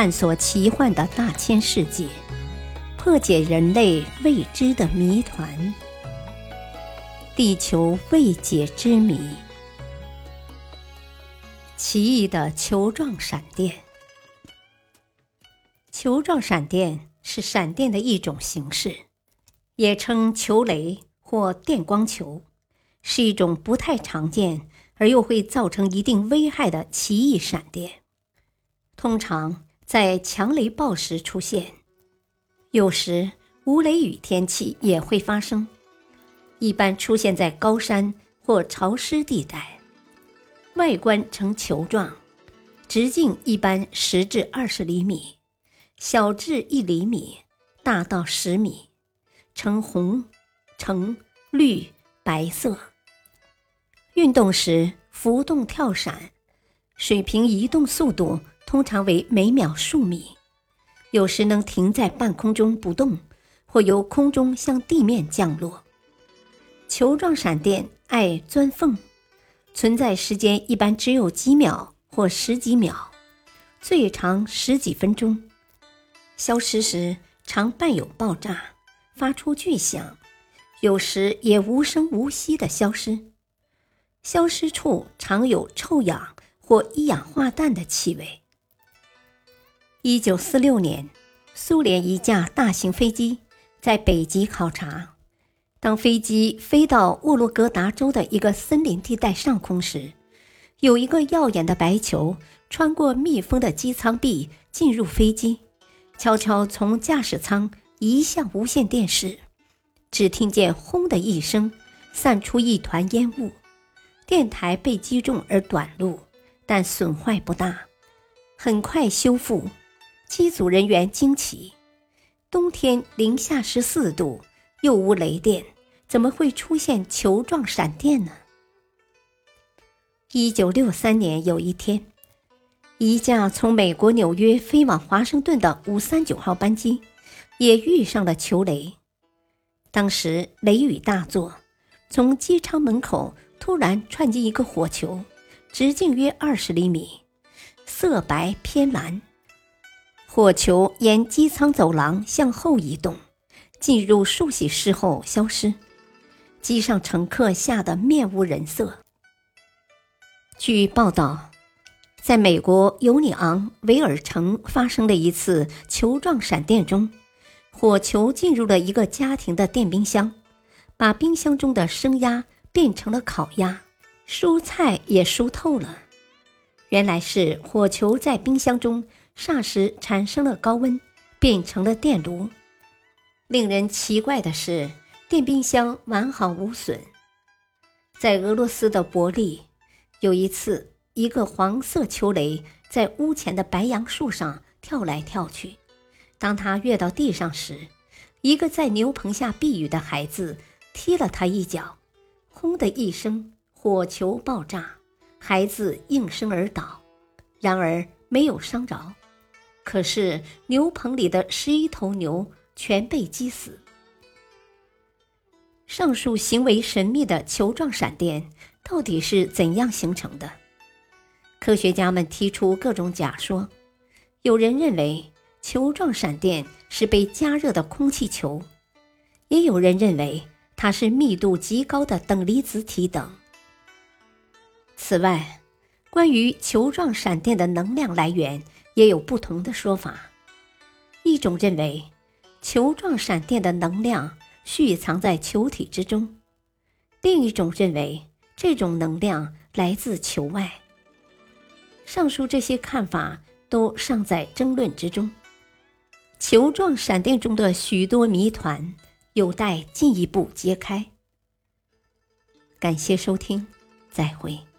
探索奇幻的大千世界，破解人类未知的谜团。地球未解之谜：奇异的球状闪电。球状闪电是闪电的一种形式，也称球雷或电光球，是一种不太常见而又会造成一定危害的奇异闪电。通常在强雷暴时出现，有时无雷雨天气也会发生。一般出现在高山或潮湿地带，外观呈球状，直径一般十至二十厘米，小至一厘米，大到十米，呈红、橙、绿、白色。运动时浮动跳闪，水平移动速度通常为每秒数米，有时能停在半空中不动，或由空中向地面降落。球状闪电爱钻缝，存在时间一般只有几秒或十几秒，最长十几分钟。消失时常伴有爆炸，发出巨响，有时也无声无息的消失。消失处常有臭氧或一氧化氮的气味。一九四六年，苏联一架大型飞机在北极考察。当飞机飞到沃洛格达州的一个森林地带上空时，有一个耀眼的白球穿过密封的机舱壁进入飞机，悄悄从驾驶舱移向无线电室。只听见“轰”的一声，散出一团烟雾，电台被击中而短路，但损坏不大，很快修复。机组人员惊奇：冬天零下十四度。又无雷电，怎么会出现球状闪电呢？一九六三年有一天，一架从美国纽约飞往华盛顿的五三九号班机也遇上了球雷。当时雷雨大作，从机舱门口突然窜进一个火球，直径约二十厘米，色白偏蓝。火球沿机舱走廊向后移动。进入漱洗室后消失，机上乘客吓得面无人色。据报道，在美国尤尼昂维尔城发生的一次球状闪电中，火球进入了一个家庭的电冰箱，把冰箱中的生鸭变成了烤鸭，蔬菜也熟透了。原来是火球在冰箱中霎时产生了高温，变成了电炉。令人奇怪的是，电冰箱完好无损。在俄罗斯的伯利，有一次，一个黄色球雷在屋前的白杨树上跳来跳去。当他跃到地上时，一个在牛棚下避雨的孩子踢了他一脚，轰的一声，火球爆炸，孩子应声而倒，然而没有伤着。可是牛棚里的十一头牛。全被击死。上述行为神秘的球状闪电到底是怎样形成的？科学家们提出各种假说。有人认为球状闪电是被加热的空气球，也有人认为它是密度极高的等离子体等。此外，关于球状闪电的能量来源也有不同的说法。一种认为。球状闪电的能量蓄藏在球体之中，另一种认为这种能量来自球外。上述这些看法都尚在争论之中。球状闪电中的许多谜团有待进一步揭开。感谢收听，再会。